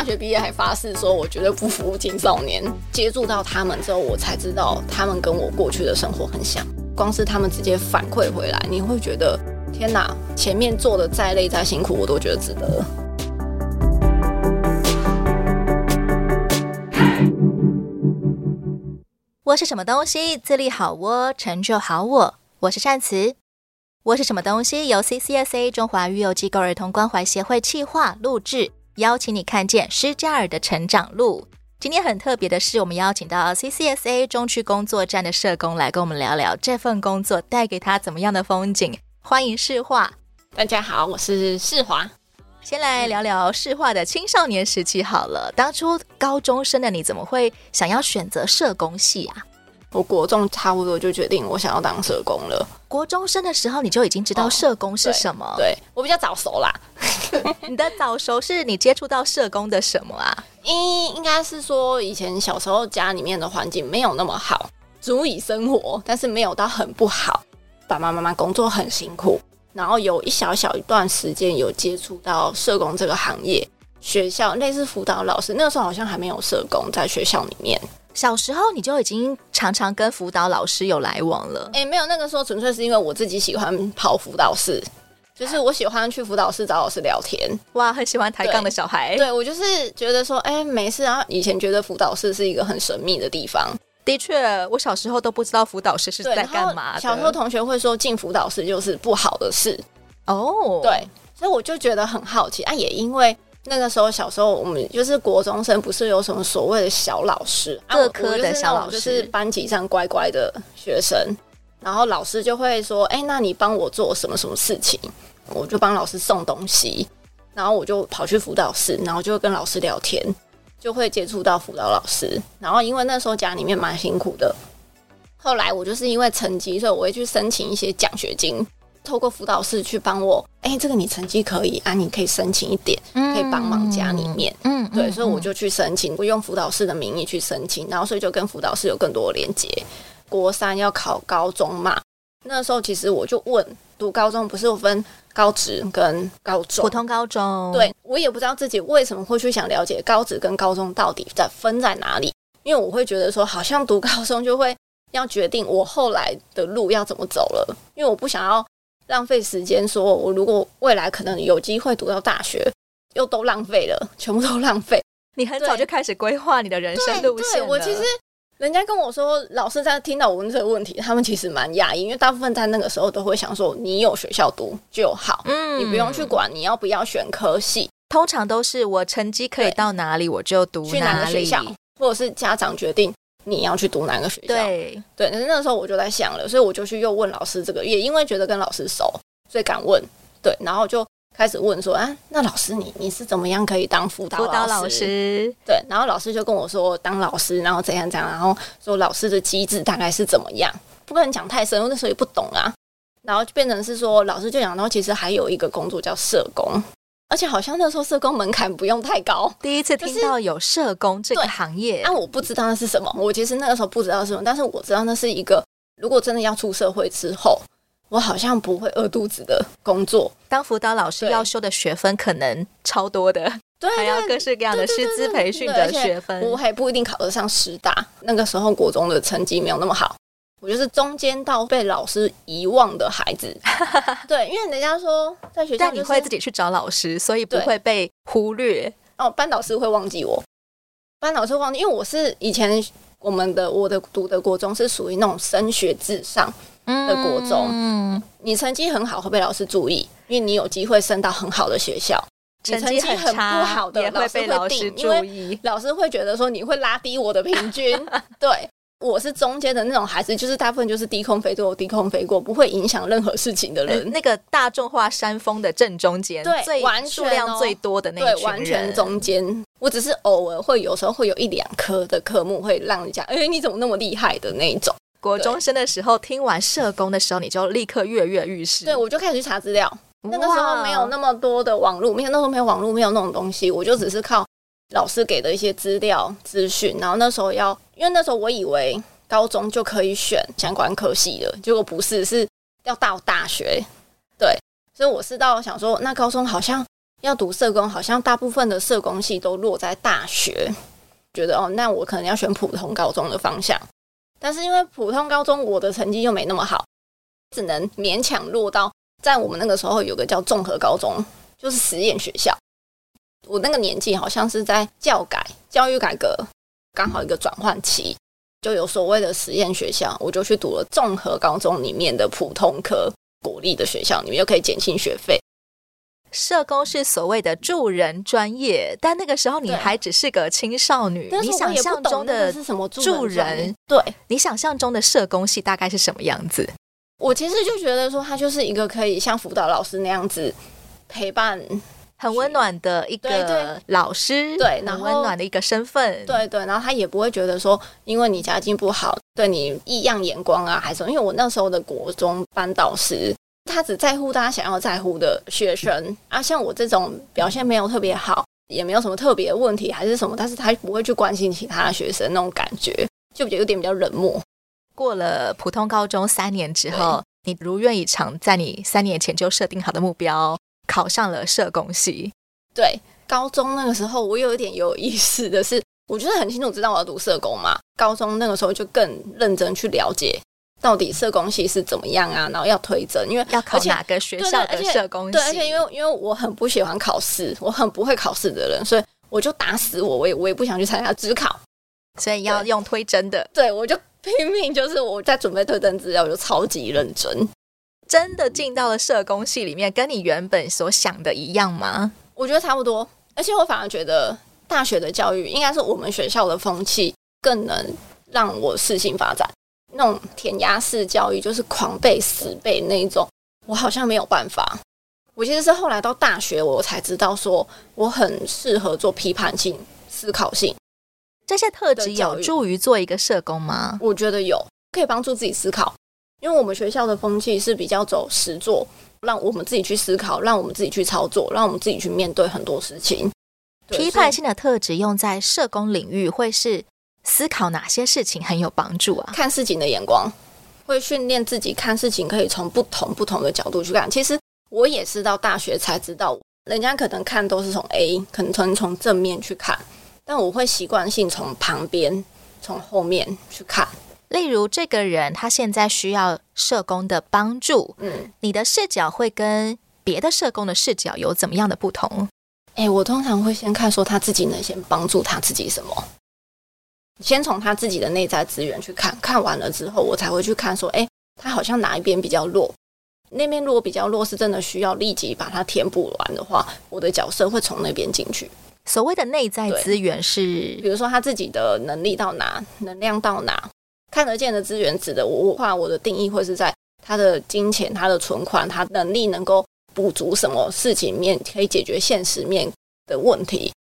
大学毕业还发誓说，我绝对不服务青少年。接触到他们之后，我才知道他们跟我过去的生活很像。光是他们直接反馈回来，你会觉得天哪，前面做的再累再辛苦，我都觉得值得。我是什么东西？自立好我，成就好我。我是善慈。我是什么东西？由 CCSA 中华育幼机构儿童关怀协会企划录制，邀请你看见施加尔的成长路。今天很特别的是，我们邀请到 CCSA 中区工作站的社工来跟我们聊聊这份工作带给他怎么样的风景。欢迎世华。大家好，我是世华。先来聊聊世华的青少年时期好了。当初高中生的你怎么会想要选择社工系啊？我国中差不多就决定我想要当社工了。国中生的时候你就已经知道社工是什么？哦、对，对我比较早熟啦。你的早熟是你接触到社工的什么啊？应应该是说以前小时候家里面的环境没有那么好，足以生活，但是没有到很不好。爸爸妈妈工作很辛苦，然后有一小小一段时间有接触到社工这个行业，学校类似辅导老师，那个时候好像还没有社工在学校里面。小时候你就已经常常跟辅导老师有来往了？哎、欸，没有，那个时候纯粹是因为我自己喜欢跑辅导室，就是我喜欢去辅导室找老师聊天。哇，很喜欢抬杠的小孩。对，对我就是觉得说，哎、欸，没事啊。以前觉得辅导室是一个很神秘的地方。的确，我小时候都不知道辅导室是在干嘛的。小时候同学会说进辅导室就是不好的事。哦，对，所以我就觉得很好奇啊，也因为。那个时候，小时候我们就是国中生，不是有什么所谓的小老师，各科的小老师，就是班级上乖乖的学生，然后老师就会说：“哎，那你帮我做什么什么事情？”我就帮老师送东西，然后我就跑去辅导室，然后就会跟老师聊天，就会接触到辅导老师。然后因为那时候家里面蛮辛苦的，后来我就是因为成绩，所以我会去申请一些奖学金。透过辅导室去帮我，哎、欸，这个你成绩可以啊，你可以申请一点，可以帮忙家里面，嗯，对，嗯、所以我就去申请，我用辅导室的名义去申请，然后所以就跟辅导室有更多的连接。国三要考高中嘛，那时候其实我就问，读高中不是有分高职跟高中，普通高中，对，我也不知道自己为什么会去想了解高职跟高中到底在分在哪里，因为我会觉得说，好像读高中就会要决定我后来的路要怎么走了，因为我不想要。浪费时间，说我如果未来可能有机会读到大学，又都浪费了，全部都浪费。你很早就开始规划你的人生路线。我其实人家跟我说，老师在听到我问这个问题，他们其实蛮讶异，因为大部分在那个时候都会想说，你有学校读就好，嗯，你不用去管你要不要选科系。通常都是我成绩可以到哪里我就读哪里，去哪个学校，或者是家长决定。你要去读哪个学校？对对，但是那个时候我就在想了，所以我就去又问老师这个，也因为觉得跟老师熟，所以敢问。对，然后就开始问说啊，那老师你你是怎么样可以当辅导辅导老师？对，然后老师就跟我说当老师，然后怎样怎样，然后说老师的机制大概是怎么样，不可能讲太深，因为那时候也不懂啊。然后就变成是说老师就讲，然后其实还有一个工作叫社工。而且好像那时候社工门槛不用太高，第一次听到有社工这个行业。那、啊、我不知道那是什么，我其实那个时候不知道是什么，但是我知道那是一个，如果真的要出社会之后，我好像不会饿肚子的工作。当辅导老师要修的学分可能超多的，对，还要各式各样的师资培训的学分，我还不一定考得上师大。那个时候国中的成绩没有那么好。我就是中间到被老师遗忘的孩子，对，因为人家说在学校、就是，但你会自己去找老师，所以不会被忽略。哦，班导师会忘记我，班导师会忘记，因为我是以前我们的我的读的国中是属于那种升学至上的国中，嗯，你成绩很好会被老师注意，因为你有机会升到很好的学校。成绩很不好的老师会被老师注意，老师会觉得说你会拉低我的平均，对。我是中间的那种孩子，就是大部分就是低空飞过，低空飞过，不会影响任何事情的人。那个大众化山峰的正中间，对，最数量最多的那一群人，对，完全中间。我只是偶尔会有时候会有一两科的科目会让人家，哎、欸，你怎么那么厉害的那一种。国中生的时候，听完社工的时候，你就立刻跃跃欲试。对，我就开始去查资料。那个时候没有那么多的网络，没有那时候没有网络，没有那种东西，我就只是靠老师给的一些资料资讯。然后那时候要，因为那时候我以为。高中就可以选相关科系了，结果不是，是要到大学。对，所以我是到想说，那高中好像要读社工，好像大部分的社工系都落在大学，觉得哦，那我可能要选普通高中的方向。但是因为普通高中我的成绩又没那么好，只能勉强落到在我们那个时候有个叫综合高中，就是实验学校。我那个年纪好像是在教改、教育改革刚好一个转换期。就有所谓的实验学校，我就去读了综合高中里面的普通科国立的学校，你们又可以减轻学费。社工是所谓的助人专业，但那个时候你还只是个青少女，你想象中的是什么助人？对，你想象中的社工系大概是什么样子？我其实就觉得说，他就是一个可以像辅导老师那样子陪伴。很温暖的一个老师，对，然后温暖的一个身份，对对，然后他也不会觉得说，因为你家境不好，对你异样眼光啊，还是因为我那时候的国中班导师，他只在乎大家想要在乎的学生啊，像我这种表现没有特别好，也没有什么特别的问题，还是什么，但是他不会去关心其他的学生那种感觉，就觉得有点比较冷漠。过了普通高中三年之后，你如愿以偿，在你三年前就设定好的目标。考上了社工系，对，高中那个时候我有一点有意思的是，我就是很清楚知道我要读社工嘛。高中那个时候就更认真去了解到底社工系是怎么样啊，然后要推甄，因为要考哪个学校的社工系。对，而且因为因为我很不喜欢考试，我很不会考试的人，所以我就打死我，我也我也不想去参加职考，所以要用推甄的。对，我就拼命，就是我在准备推甄资料，我就超级认真。真的进到了社工系里面，跟你原本所想的一样吗？我觉得差不多，而且我反而觉得大学的教育应该是我们学校的风气更能让我适性发展。那种填鸭式教育，就是狂背死背那一种，我好像没有办法。我其实是后来到大学，我才知道说我很适合做批判性思考性。这些特质有助于做一个社工吗？我觉得有，可以帮助自己思考。因为我们学校的风气是比较走实作，让我们自己去思考，让我们自己去操作，让我们自己去面对很多事情。批判性的特质用在社工领域，会是思考哪些事情很有帮助啊？看事情的眼光，会训练自己看事情可以从不同不同的角度去看。其实我也是到大学才知道，人家可能看都是从 A，可能从从正面去看，但我会习惯性从旁边、从后面去看。例如，这个人他现在需要社工的帮助，嗯，你的视角会跟别的社工的视角有怎么样的不同？哎，我通常会先看说他自己能先帮助他自己什么，先从他自己的内在资源去看，看完了之后，我才会去看说，哎，他好像哪一边比较弱，那边如果比较弱，是真的需要立即把它填补完的话，我的角色会从那边进去。所谓的内在资源是，比如说他自己的能力到哪，能量到哪。看得见的资源指的我话，我的定义会是在他的金钱、他的存款、他能力能够补足什么事情面，可以解决现实面的问题。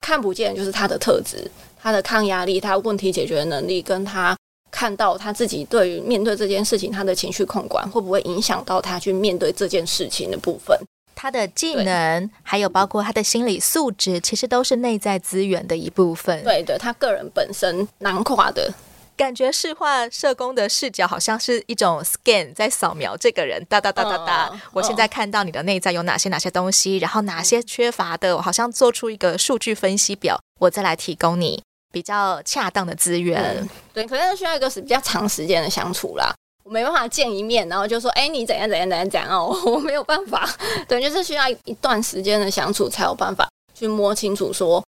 看不见就是他的特质，他的抗压力、他问题解决能力，跟他看到他自己对于面对这件事情，他的情绪控管会不会影响到他去面对这件事情的部分。他的技能，还有包括他的心理素质，其实都是内在资源的一部分。对的，他个人本身囊括的。感觉视化社工的视角好像是一种 scan，在扫描这个人，哒哒哒哒哒。我现在看到你的内在有哪些哪些东西，然后哪些缺乏的，我好像做出一个数据分析表，我再来提供你比较恰当的资源。嗯、对，可能需要一个是比较长时间的相处啦，我没办法见一面，然后就说，哎，你怎样怎样怎样怎样哦，我没有办法。对，就是需要一段时间的相处才有办法去摸清楚说。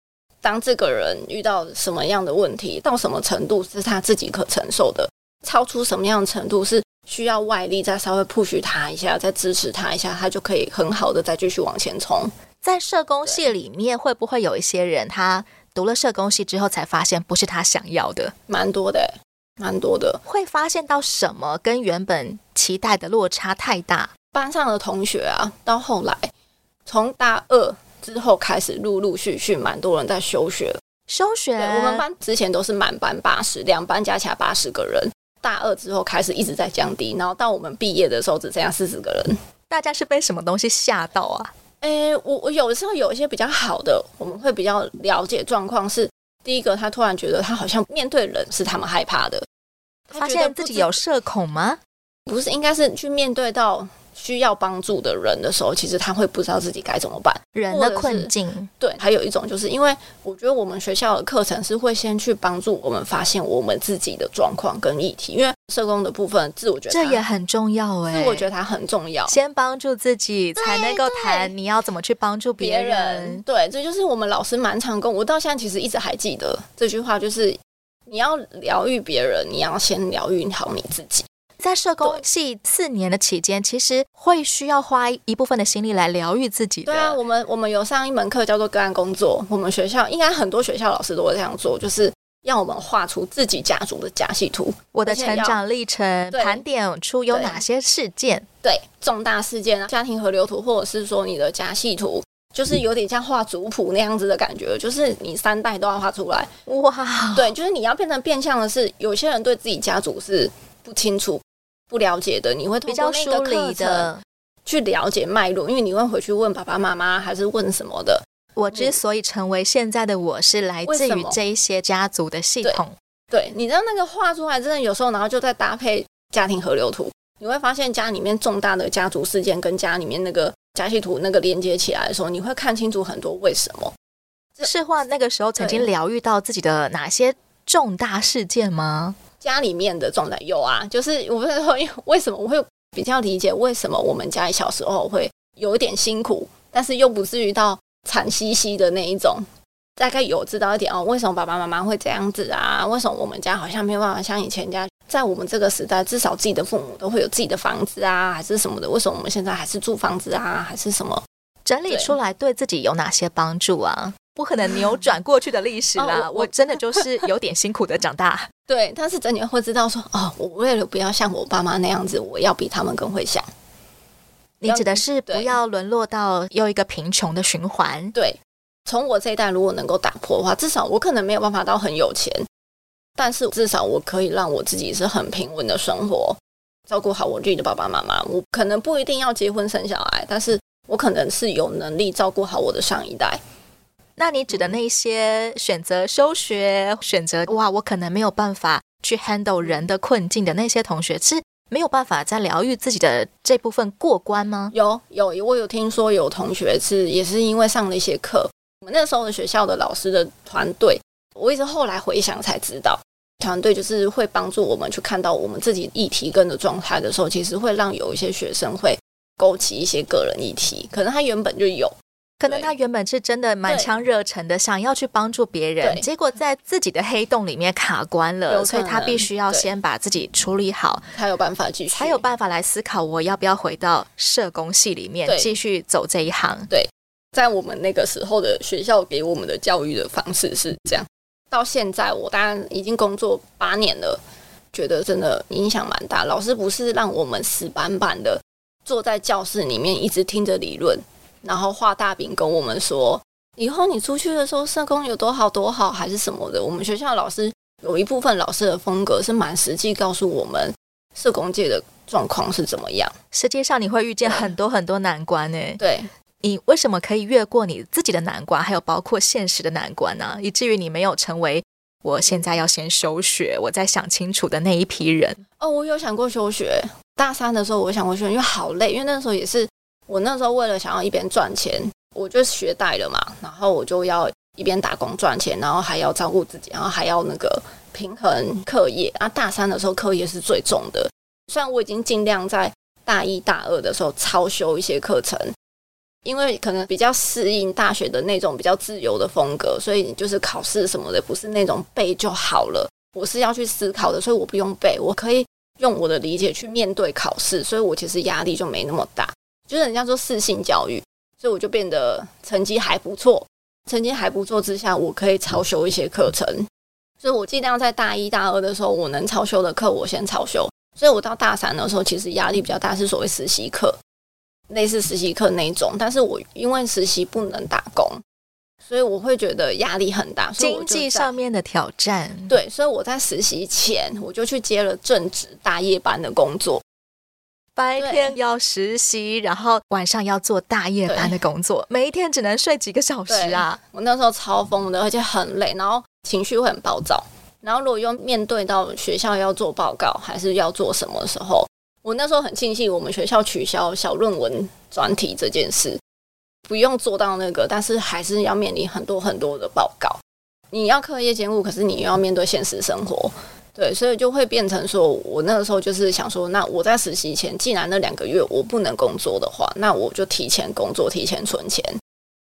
当这个人遇到什么样的问题，到什么程度是他自己可承受的，超出什么样的程度是需要外力再稍微 push 他一下，再支持他一下，他就可以很好的再继续往前冲。在社工系里面，会不会有一些人，他读了社工系之后才发现不是他想要的？蛮多的，蛮多的。会发现到什么跟原本期待的落差太大？班上的同学啊，到后来从大二。之后开始陆陆续续蛮多人在休学，休学。我们班之前都是满班八十，两班加起来八十个人。大二之后开始一直在降低，然后到我们毕业的时候只剩下四十个人。大家是被什么东西吓到啊？诶，我我有的时候有一些比较好的，我们会比较了解状况是。是第一个，他突然觉得他好像面对人是他们害怕的，发现自己有社恐吗？不是，应该是去面对到。需要帮助的人的时候，其实他会不知道自己该怎么办。人的困境，对，还有一种就是因为我觉得我们学校的课程是会先去帮助我们发现我们自己的状况跟议题，因为社工的部分自我觉得这也很重要哎、欸，自我觉得它很重要，先帮助自己才能够谈你要怎么去帮助别人，人。对，这就是我们老师蛮常跟我到现在其实一直还记得这句话，就是你要疗愈别人，你要先疗愈好你自己。在社工系四年的期间，其实会需要花一部分的心力来疗愈自己。对啊，我们我们有上一门课叫做个案工作，我们学校应该很多学校老师都会这样做，就是让我们画出自己家族的家系图，我的成长历程，盘点出有哪些事件，对，对重大事件啊，家庭河流图，或者是说你的家系图，就是有点像画族谱那样子的感觉，就是你三代都要画出来。哇，对，就是你要变成变相的是，有些人对自己家族是不清楚。不了解的，你会通过那个课程去了解脉络，因为你会回去问爸爸妈妈，还是问什么的。我之所以成为现在的我，是来自于这一些家族的系统。对，你知道那个画出来，真的有时候，然后就在搭配家庭河流图，你会发现家里面重大的家族事件跟家里面那个家系图那个连接起来的时候，你会看清楚很多为什么。是画那个时候曾经疗愈到自己的哪些重大事件吗？家里面的状态有啊，就是我不是说，因为 为什么我会比较理解为什么我们家里小时候会有一点辛苦，但是又不至于到惨兮兮的那一种，大概有知道一点哦。为什么爸爸妈妈会这样子啊？为什么我们家好像没有办法像以前家，在我们这个时代，至少自己的父母都会有自己的房子啊，还是什么的？为什么我们现在还是住房子啊，还是什么？整理出来对自己有哪些帮助啊？不可能扭转过去的历史啦！哦、我，我真的就是有点辛苦的长大。对，但是真的会知道说，哦，我为了不要像我爸妈那样子，我要比他们更会想。你指的是不要沦落到又一个贫穷的循环？对，从我这一代如果能够打破的话，至少我可能没有办法到很有钱，但是至少我可以让我自己是很平稳的生活，照顾好我自己的爸爸妈妈。我可能不一定要结婚生小孩，但是我可能是有能力照顾好我的上一代。那你指的那些选择休学、选择哇，我可能没有办法去 handle 人的困境的那些同学，是没有办法在疗愈自己的这部分过关吗？有有，我有听说有同学是也是因为上了一些课，我们那时候的学校的老师的团队，我一直后来回想才知道，团队就是会帮助我们去看到我们自己议题跟的状态的时候，其实会让有一些学生会勾起一些个人议题，可能他原本就有。可能他原本是真的满腔热忱的，想要去帮助别人，结果在自己的黑洞里面卡关了，所以他必须要先把自己处理好，才有办法继续，才有办法来思考我要不要回到社工系里面继续走这一行。对，在我们那个时候的学校给我们的教育的方式是这样，到现在我当然已经工作八年了，觉得真的影响蛮大。老师不是让我们死板板的坐在教室里面一直听着理论。然后画大饼跟我们说，以后你出去的时候，社工有多好多好，还是什么的。我们学校老师有一部分老师的风格是蛮实际，告诉我们社工界的状况是怎么样。实际上你会遇见很多很多难关呢。对，你为什么可以越过你自己的难关，还有包括现实的难关呢？以至于你没有成为我现在要先休学，我再想清楚的那一批人。哦，我有想过休学。大三的时候，我想过休学，因为好累，因为那时候也是。我那时候为了想要一边赚钱，我就学贷了嘛，然后我就要一边打工赚钱，然后还要照顾自己，然后还要那个平衡课业。啊，大三的时候课业是最重的，虽然我已经尽量在大一大二的时候超修一些课程，因为可能比较适应大学的那种比较自由的风格，所以就是考试什么的不是那种背就好了，我是要去思考的，所以我不用背，我可以用我的理解去面对考试，所以我其实压力就没那么大。就是人家说适性教育，所以我就变得成绩还不错。成绩还不错之下，我可以超修一些课程。所以我尽量在大一大二的时候，我能超修的课，我先超修。所以我到大三的时候，其实压力比较大，是所谓实习课，类似实习课那种。但是我因为实习不能打工，所以我会觉得压力很大。经济上面的挑战，对，所以我在实习前，我就去接了正职大夜班的工作。白天要实习，然后晚上要做大夜班的工作，每一天只能睡几个小时啊！我那时候超疯的，而且很累，然后情绪会很暴躁。然后如果又面对到学校要做报告，还是要做什么的时候，我我那时候很庆幸我们学校取消小论文专题这件事，不用做到那个，但是还是要面临很多很多的报告。你要课业兼顾，可是你又要面对现实生活，对，所以就会变成说，我那个时候就是想说，那我在实习前，既然那两个月我不能工作的话，那我就提前工作，提前存钱。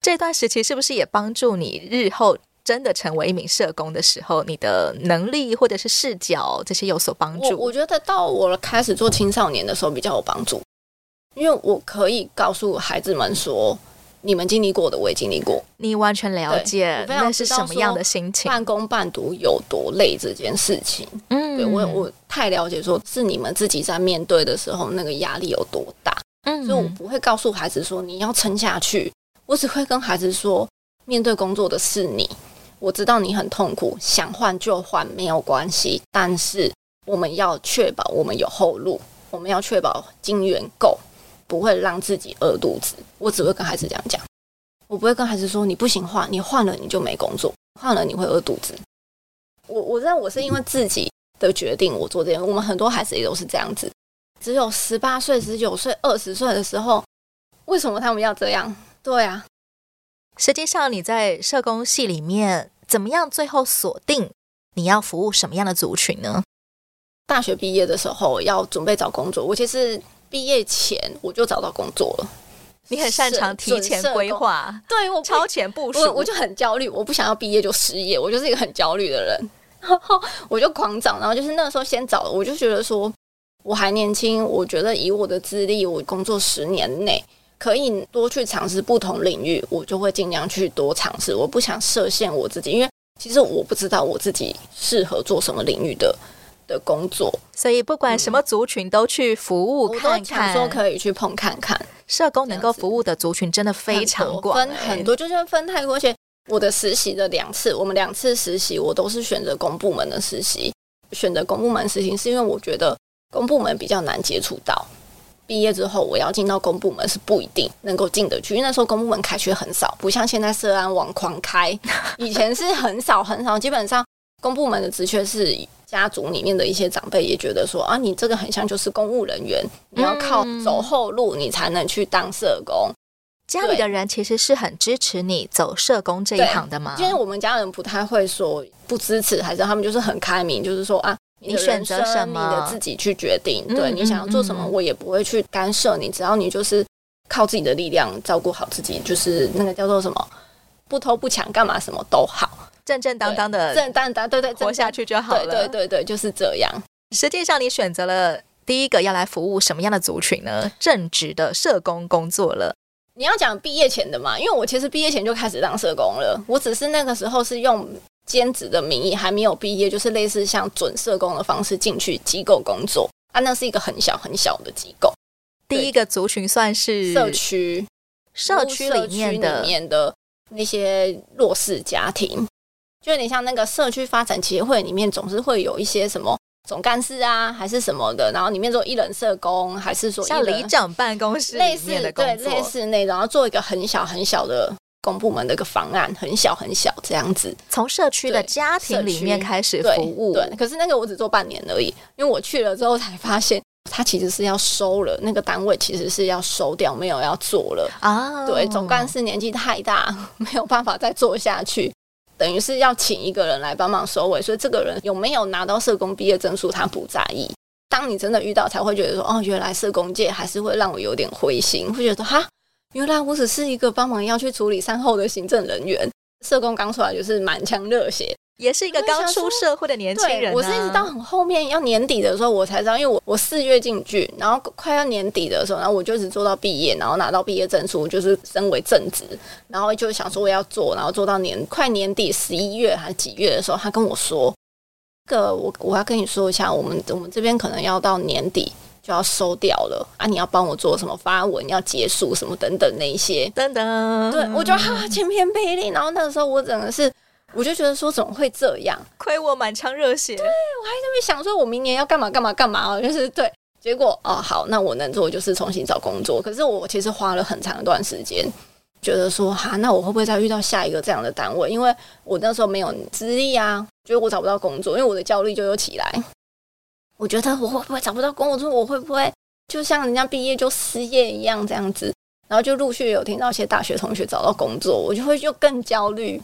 这段时期是不是也帮助你日后真的成为一名社工的时候，你的能力或者是视角这些有所帮助？我，我觉得到我开始做青少年的时候比较有帮助，因为我可以告诉孩子们说。你们经历过的，我也经历过。你完全了解那是什么样的心情，半工半读有多累这件事情。嗯，对我我太了解，说是你们自己在面对的时候，那个压力有多大。嗯，所以我不会告诉孩子说你要撑下去，我只会跟孩子说，面对工作的是你，我知道你很痛苦，想换就换没有关系，但是我们要确保我们有后路，我们要确保金源够。不会让自己饿肚子，我只会跟孩子这样讲，我不会跟孩子说你不行换，你换了你就没工作，换了你会饿肚子。我我知道我是因为自己的决定我做这件，我们很多孩子也都是这样子，只有十八岁、十九岁、二十岁的时候，为什么他们要这样？对啊，实际上你在社工系里面怎么样？最后锁定你要服务什么样的族群呢？大学毕业的时候要准备找工作，我其实。毕业前我就找到工作了。你很擅长提前规划，对我超前部署，我我就很焦虑，我不想要毕业就失业，我就是一个很焦虑的人。然后我就狂找，然后就是那个时候先找，我就觉得说我还年轻，我觉得以我的资历，我工作十年内可以多去尝试不同领域，我就会尽量去多尝试。我不想设限我自己，因为其实我不知道我自己适合做什么领域的。的工作，所以不管什么族群都去服务看看，我都想说可以去碰看看。社工能够服务的族群真的非常广，分很多，就是分太多。而且我的实习的两次，我们两次实习，我都是选择公部门的实习。选择公部门实习是因为我觉得公部门比较难接触到。毕业之后我要进到公部门是不一定能够进得去，因为那时候公部门开缺很少，不像现在社安网狂开，以前是很少很少，基本上公部门的职缺是。家族里面的一些长辈也觉得说啊，你这个很像就是公务人员，你要靠走后路，你才能去当社工。家里的人其实是很支持你走社工这一行的吗？因为我们家人不太会说不支持，还是他们就是很开明，就是说啊，你选择什么，你的自己去决定。对，你想要做什么，我也不会去干涉你，只要你就是靠自己的力量照顾好自己，就是那个叫做什么，不偷不抢，干嘛什么都好。正正当当的，正当当，对对，活下去就好了。对对对对，就是这样。实际上，你选择了第一个要来服务什么样的族群呢？正职的社工工作了。你要讲毕业前的嘛？因为我其实毕业前就开始当社工了，我只是那个时候是用兼职的名义，还没有毕业，就是类似像准社工的方式进去机构工作。啊，那是一个很小很小的机构。第一个族群算是社区，社区里面的里面的那些弱势家庭。就有点像那个社区发展协会里面，总是会有一些什么总干事啊，还是什么的，然后里面做一人社工，还是说像里长办公室类似的对，类似那种，然后做一个很小很小的公部门的一个方案，很小很小这样子，从社区的家庭里面开始服务對。对，可是那个我只做半年而已，因为我去了之后才发现，他其实是要收了，那个单位其实是要收掉，没有要做了啊。对，总干事年纪太大，没有办法再做下去。等于是要请一个人来帮忙收尾，所以这个人有没有拿到社工毕业证书，他不在意。当你真的遇到，才会觉得说，哦，原来社工界还是会让我有点灰心，会觉得哈，原来我只是一个帮忙要去处理善后的行政人员。社工刚出来就是满腔热血。也是一个刚出社会的年轻人，啊。我是一直到很后面要年底的时候，我才知道，因为我我四月进去，然后快要年底的时候，然后我就一直做到毕业，然后拿到毕业证书，就是升为正职，然后就想说我要做，然后做到年快年底十一月还是几月的时候，他跟我说：“这个我我要跟你说一下，我们我们这边可能要到年底就要收掉了啊，你要帮我做什么发文要结束什么等等那一些等等。”对，我觉得哈晴天霹雳，然后那个时候我整个是。我就觉得说怎么会这样？亏我满腔热血。对，我还在那边想说，我明年要干嘛干嘛干嘛哦，就是对。结果哦，好，那我能做就是重新找工作。可是我其实花了很长一段时间，觉得说哈，那我会不会再遇到下一个这样的单位？因为我那时候没有资历啊，觉得我找不到工作，因为我的焦虑就又起来。我觉得我会不会找不到工作？我会不会就像人家毕业就失业一样这样子。然后就陆续有听到一些大学同学找到工作，我就会就更焦虑，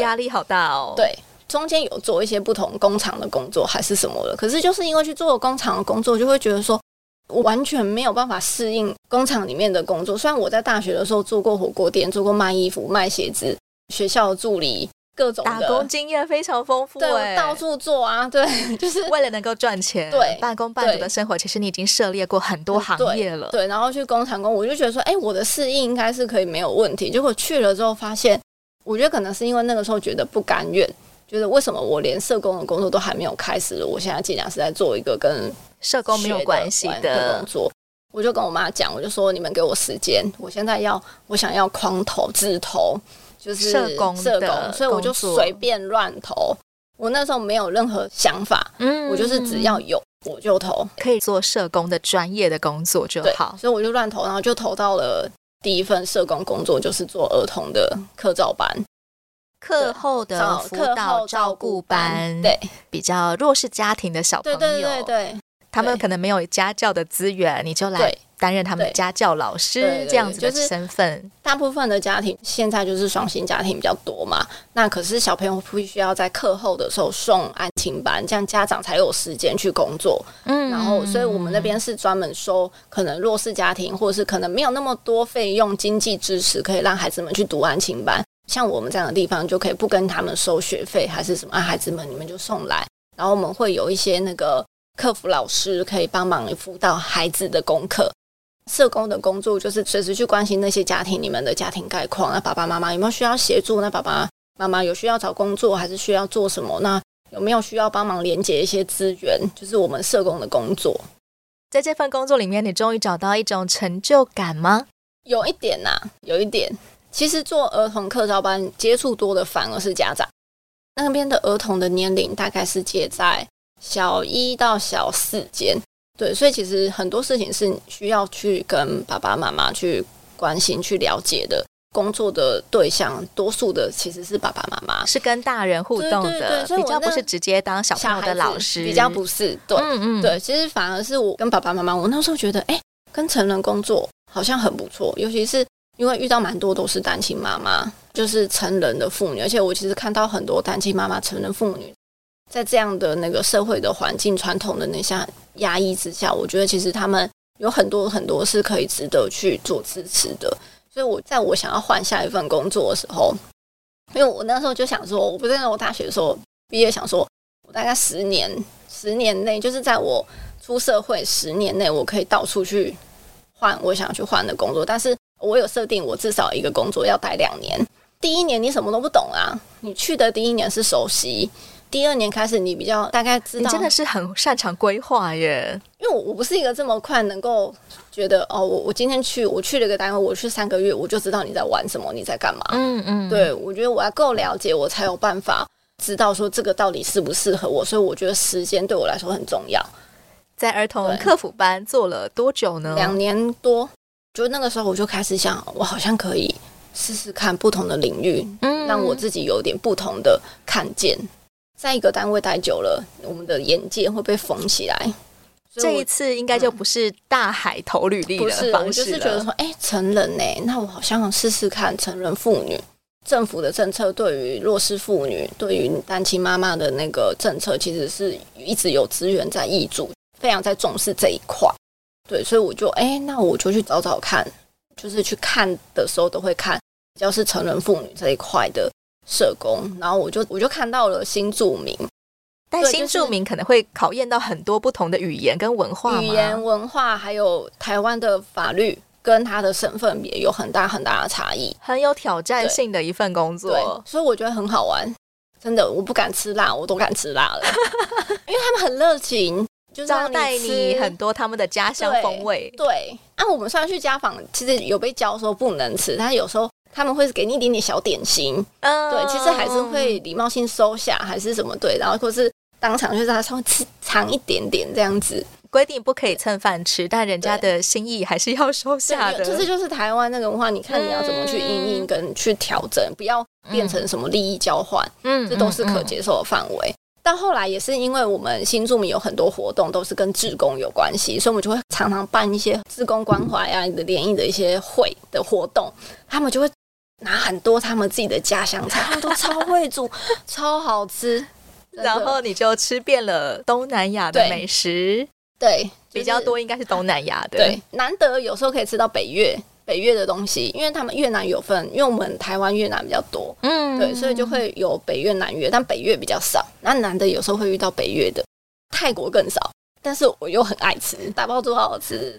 压力好大哦。对，中间有做一些不同工厂的工作还是什么的，可是就是因为去做工厂的工作，就会觉得说我完全没有办法适应工厂里面的工作。虽然我在大学的时候做过火锅店，做过卖衣服、卖鞋子，学校的助理。各种打工经验非常丰富，对，到处做啊，对，就是为了能够赚钱。对，半工半读的生活，其实你已经涉猎过很多行业了。对，然后去工厂工，我就觉得说，哎，我的适应应该是可以没有问题。结果去了之后，发现，我觉得可能是因为那个时候觉得不甘愿，觉得为什么我连社工的工作都还没有开始，我现在竟然是在做一个跟社工没有关系的工作。我就跟我妈讲，我就说，你们给我时间，我现在要，我想要框投指投。就是社工，社工，所以我就随便乱投。我那时候没有任何想法，嗯，我就是只要有我就投，可以做社工的专业的工作就好。所以我就乱投，然后就投到了第一份社工工作，就是做儿童的课照班、课后的辅导照顾班，对，比较弱势家庭的小朋友，对对对对，他们可能没有家教的资源，你就来。担任他们的家教老师这样子的身份，就是，大部分的家庭现在就是双薪家庭比较多嘛。那可是小朋友必须要在课后的时候送安亲班，这样家长才有时间去工作。嗯，然后所以我们那边是专门收可能弱势家庭，或者是可能没有那么多费用经济支持，可以让孩子们去读安亲班。像我们这样的地方就可以不跟他们收学费，还是什么，啊，孩子们你们就送来，然后我们会有一些那个客服老师可以帮忙辅导孩子的功课。社工的工作就是随时去关心那些家庭，你们的家庭概况。那爸爸妈妈有没有需要协助？那爸爸妈妈有需要找工作，还是需要做什么？那有没有需要帮忙连接一些资源？就是我们社工的工作。在这份工作里面，你终于找到一种成就感吗？有一点呐、有一点。其实做儿童课照班接触多的反而是家长。那边的儿童的年龄大概是介在小一到小四间。对，所以其实很多事情是需要去跟爸爸妈妈去关心、去了解的。工作的对象，多数的其实是爸爸妈妈，是跟大人互动的，比较不是直接当小朋友的老师，比较不是。对，嗯嗯，对，其实反而是我跟爸爸妈妈，我那时候觉得，哎，跟成人工作好像很不错，尤其是因为遇到蛮多都是单亲妈妈，就是成人的妇女，而且我其实看到很多单亲妈妈、成人妇女。在这样的那个社会的环境、传统的那下压抑之下，我觉得其实他们有很多很多是可以值得去做支持的。所以我在我想要换下一份工作的时候，因为我那时候就想说，我不是在我大学的时候毕业，想说我大概十年十年内，就是在我出社会十年内，我可以到处去换我想要去换的工作。但是我有设定，我至少一个工作要待两年。第一年你什么都不懂啊，你去的第一年是熟悉。第二年开始，你比较大概知道，你真的是很擅长规划耶。因为我我不是一个这么快能够觉得哦，我我今天去，我去了一个单位，我去三个月，我就知道你在玩什么，你在干嘛。嗯嗯，对，我觉得我要够了解，我才有办法知道说这个到底适不适合我。所以我觉得时间对我来说很重要。在儿童客服班做了多久呢？两年多。就那个时候我就开始想，我好像可以试试看不同的领域，嗯，让我自己有点不同的看见。在一个单位待久了，我们的眼界会被缝起来。这一次应该就不是大海投履历的方式了。我就是觉得说，哎，成人呢？那我好像试试看成人妇女政府的政策，对于弱势妇女、对于单亲妈妈的那个政策，其实是一直有资源在挹注，非常在重视这一块。对，所以我就哎，那我就去找找看，就是去看的时候都会看，比较是成人妇女这一块的。社工，然后我就我就看到了新住民，但新住民可能会考验到很多不同的语言跟文化，语言文化还有台湾的法律跟他的身份也有很大很大的差异，很有挑战性的一份工作，对，所以我觉得很好玩，真的，我不敢吃辣，我都敢吃辣了，因为他们很热情，就是招待你很多他们的家乡风味，对，对，啊，我们虽然去家访，其实有被教说不能吃，但是有时候。他们会给你一点点小点心，嗯，对，其实还是会礼貌性收下，还是什么对，然后或是当场就是他稍微吃尝一点点这样子，规定不可以蹭饭吃，但人家的心意还是要收下的。就是就是台湾那个文化，你看你要怎么去应应跟去调整，不要变成什么利益交换，嗯，这都是可接受的范围。但后来也是因为我们新住民有很多活动都是跟志工有关系，所以我们就会常常办一些志工关怀啊你的联谊的一些会的活动，他们就会拿很多他们自己的家乡菜，他们都超会煮，超好吃。然后你就吃遍了东南亚的美食，对，就是、比较多应该是东南亚的，对，难得有时候可以吃到北越。北越的东西，因为他们越南有分，因为我们台湾越南比较多，嗯，对，所以就会有北越、南越，但北越比较少。那难得有时候会遇到北越的，泰国更少。但是我又很爱吃，打包猪好好吃，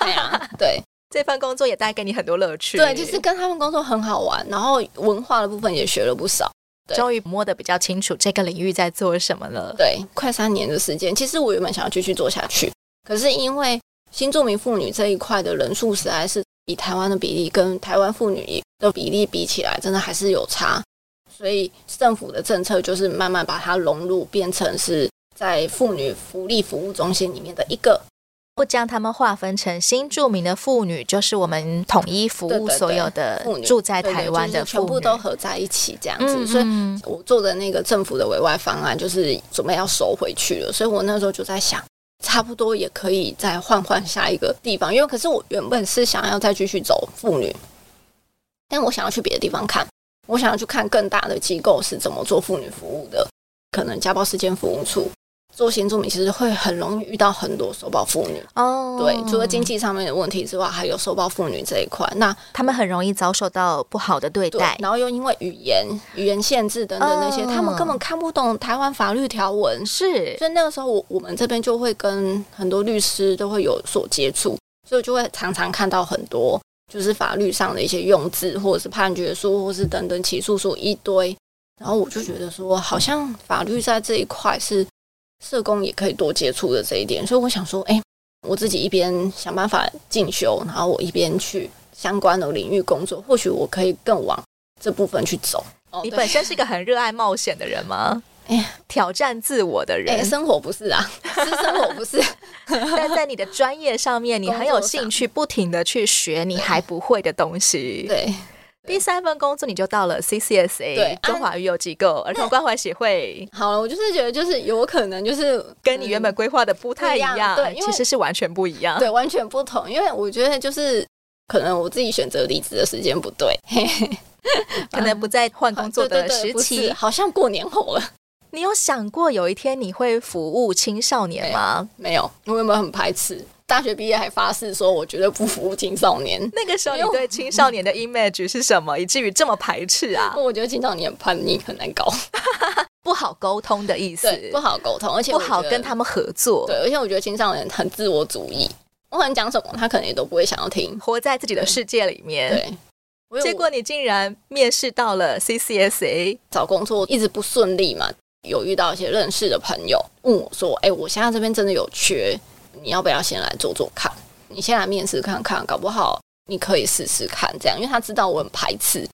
对 啊，对，这份工作也带给你很多乐趣。对，就是跟他们工作很好玩，然后文化的部分也学了不少，终于摸得比较清楚这个领域在做什么了。对，快三年的时间，其实我原本想要继续做下去，可是因为新住民妇女这一块的人数实在是。以台湾的比例跟台湾妇女的比例比起来，真的还是有差，所以政府的政策就是慢慢把它融入，变成是在妇女福利服务中心里面的一个，不将他们划分成新住民的妇女，就是我们统一服务所有的住在台湾的妇女，全部都合在一起这样子。所以我做的那个政府的委外方案，就是准备要收回去了，所以我那时候就在想。差不多也可以再换换下一个地方，因为可是我原本是想要再继续走妇女，但我想要去别的地方看，我想要去看更大的机构是怎么做妇女服务的，可能家暴事件服务处。做新住民其实会很容易遇到很多受暴妇女哦，oh. 对，除了经济上面的问题之外，还有受暴妇女这一块，那他们很容易遭受到不好的对待，对，然后又因为语言、语言限制等等那些，oh. 他们根本看不懂台湾法律条文，是，所以那个时候我我们这边就会跟很多律师都会有所接触，所以我就会常常看到很多就是法律上的一些用字，或者是判决书，或是等等起诉书一堆，然后我就觉得说，好像法律在这一块是。社工也可以多接触的这一点，所以我想说，哎，我自己一边想办法进修，然后我一边去相关的领域工作，或许我可以更往这部分去走。你本身是一个很热爱冒险的人吗？哎，挑战自我的人。生活不是啊，是生活不是。但在你的专业上面，你很有兴趣，不停的去学你还不会的东西。对。第三份工作你就到了 CCSA，对，中华育幼机构儿童关怀协会。好了，我就是觉得就是有可能就是跟你原本规划的不太一样，对，其实是完全不一样，对，完全不同。因为我觉得就是可能我自己选择离职的时间不对，可能不在换工作的时期，好像过年后了。你有想过有一天你会服务青少年吗？没有，我有没有很排斥？大学毕业还发誓说，我绝对不服务青少年。那个时候你对青少年的 image 是什么，以至于这么排斥啊？我觉得青少年很叛逆，很难搞，不好沟通的意思。对，不好沟通，而且不好跟他们合作。对，而且我觉得青少年很自我主义，我可能讲什么，他可能也都不会想要听，活在自己的世界里面。对，结果你竟然面试到了 CCSA，找工作一直不顺利嘛，有遇到一些认识的朋友问我说：“哎，我现在这边真的有缺。”你要不要先来做做看？你先来面试看看，搞不好你可以试试看。这样，因为他知道我很排斥，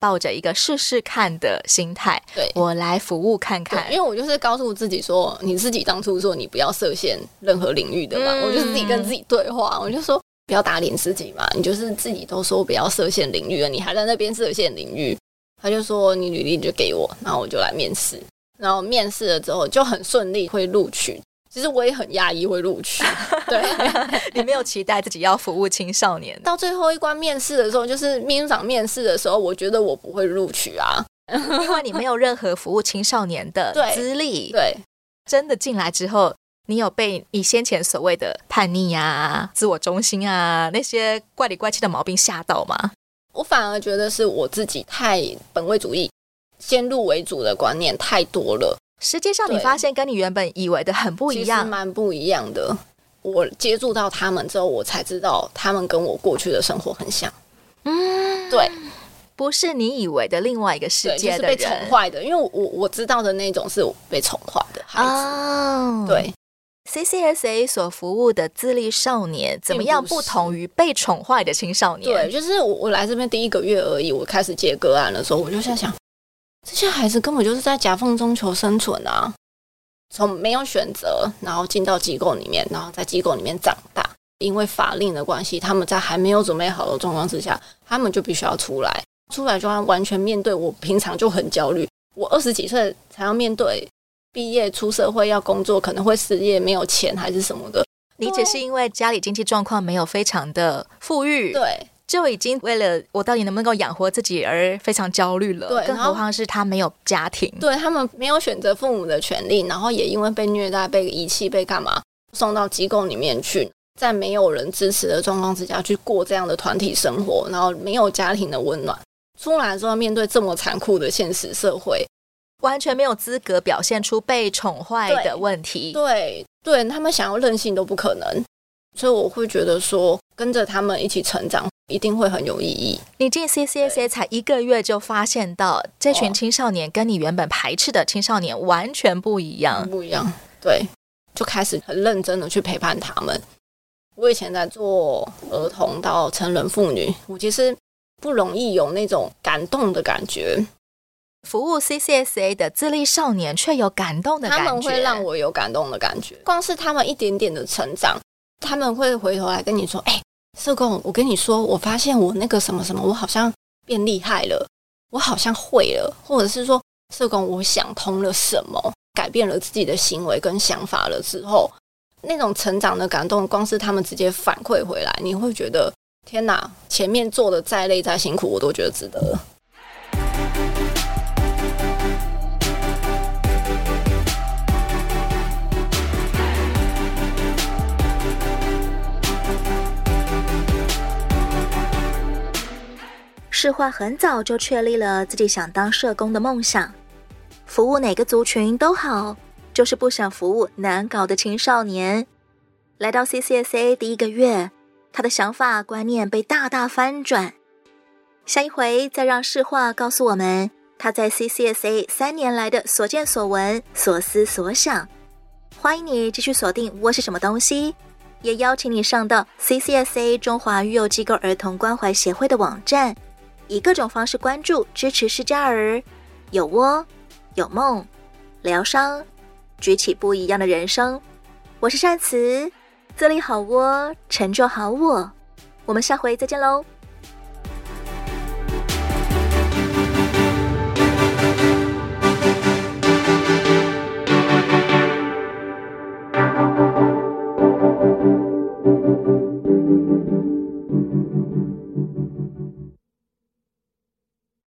抱着一个试试看的心态，对，我来服务看看。因为我就是告诉自己说，你自己当初说你不要设限任何领域的嘛，嗯、我就是自己跟自己对话，我就说不要打脸自己嘛。你就是自己都说不要设限领域了，你还在那边设限领域。他就说你履历就给我，然后我就来面试，然后面试了之后就很顺利会录取。其实我也很压抑会录取，对，你没有期待自己要服务青少年。到最后一关面试的时候，就是秘书长面试的时候，我觉得我不会录取啊，因为你没有任何服务青少年的 资历。对，真的进来之后，你有被你先前所谓的叛逆啊、自我中心啊那些怪里怪气的毛病吓到吗？我反而觉得是我自己太本位主义、先入为主的观念太多了。实际上，你发现跟你原本以为的很不一样，蛮不一样的。我接触到他们之后，我才知道他们跟我过去的生活很像。嗯，对，不是你以为的另外一个世界的人，就是被宠坏的。因为我我知道的那种是被宠坏的孩子。哦，对，CCSA 所服务的自立少年怎么样不同于被宠坏的青少年？对，就是我我来这边第一个月而已，我开始接个案的时候，我就在想。这些孩子根本就是在夹缝中求生存啊！从没有选择，然后进到机构里面，然后在机构里面长大。因为法令的关系，他们在还没有准备好的状况之下，他们就必须要出来。出来就要完全面对。我平常就很焦虑，我二十几岁才要面对毕业出社会要工作，可能会失业，没有钱还是什么的。你只是因为家里经济状况没有非常的富裕，对，就已经为了我到底能不能够养活自己而非常焦虑了。对，更何况是他没有家庭，对他们没有选择父母的权利，然后也因为被虐待、被遗弃、被干嘛送到机构里面去，在没有人支持的状况之下去过这样的团体生活，然后没有家庭的温暖，出来之后面对这么残酷的现实社会。完全没有资格表现出被宠坏的问题。对对，对，他们想要任性都不可能，所以我会觉得说，跟着他们一起成长，一定会很有意义。你进 CCSA 才一个月就发现到这群青少年跟你原本排斥的青少年完全不一样，不一样。对，就开始很认真的去陪伴他们。我以前在做儿童到成人妇女，我其实不容易有那种感动的感觉。服务 CCSA 的自立少年却有感动的感觉，他们会让我有感动的感觉。光是他们一点点的成长，他们会回头来跟你说：“哎、欸，社工，我跟你说，我发现我那个什么什么，我好像变厉害了，我好像会了，或者是说，社工，我想通了什么，改变了自己的行为跟想法了之后，那种成长的感动，光是他们直接反馈回来，你会觉得天哪，前面做的再累再辛苦，我都觉得值得了。”世化很早就确立了自己想当社工的梦想，服务哪个族群都好，就是不想服务难搞的青少年。来到 CCSA 第一个月，他的想法观念被大大翻转。下一回再让世化告诉我们他在 CCSA 三年来的所见所闻、所思所想。欢迎你继续锁定《窝是什么东西》，也邀请你上到 CCSA 中华育幼机构儿童关怀协会的网站。以各种方式关注、支持施加儿，有窝，有梦，疗伤，举起不一样的人生。我是善慈，这里好窝，成就好我。我们下回再见喽。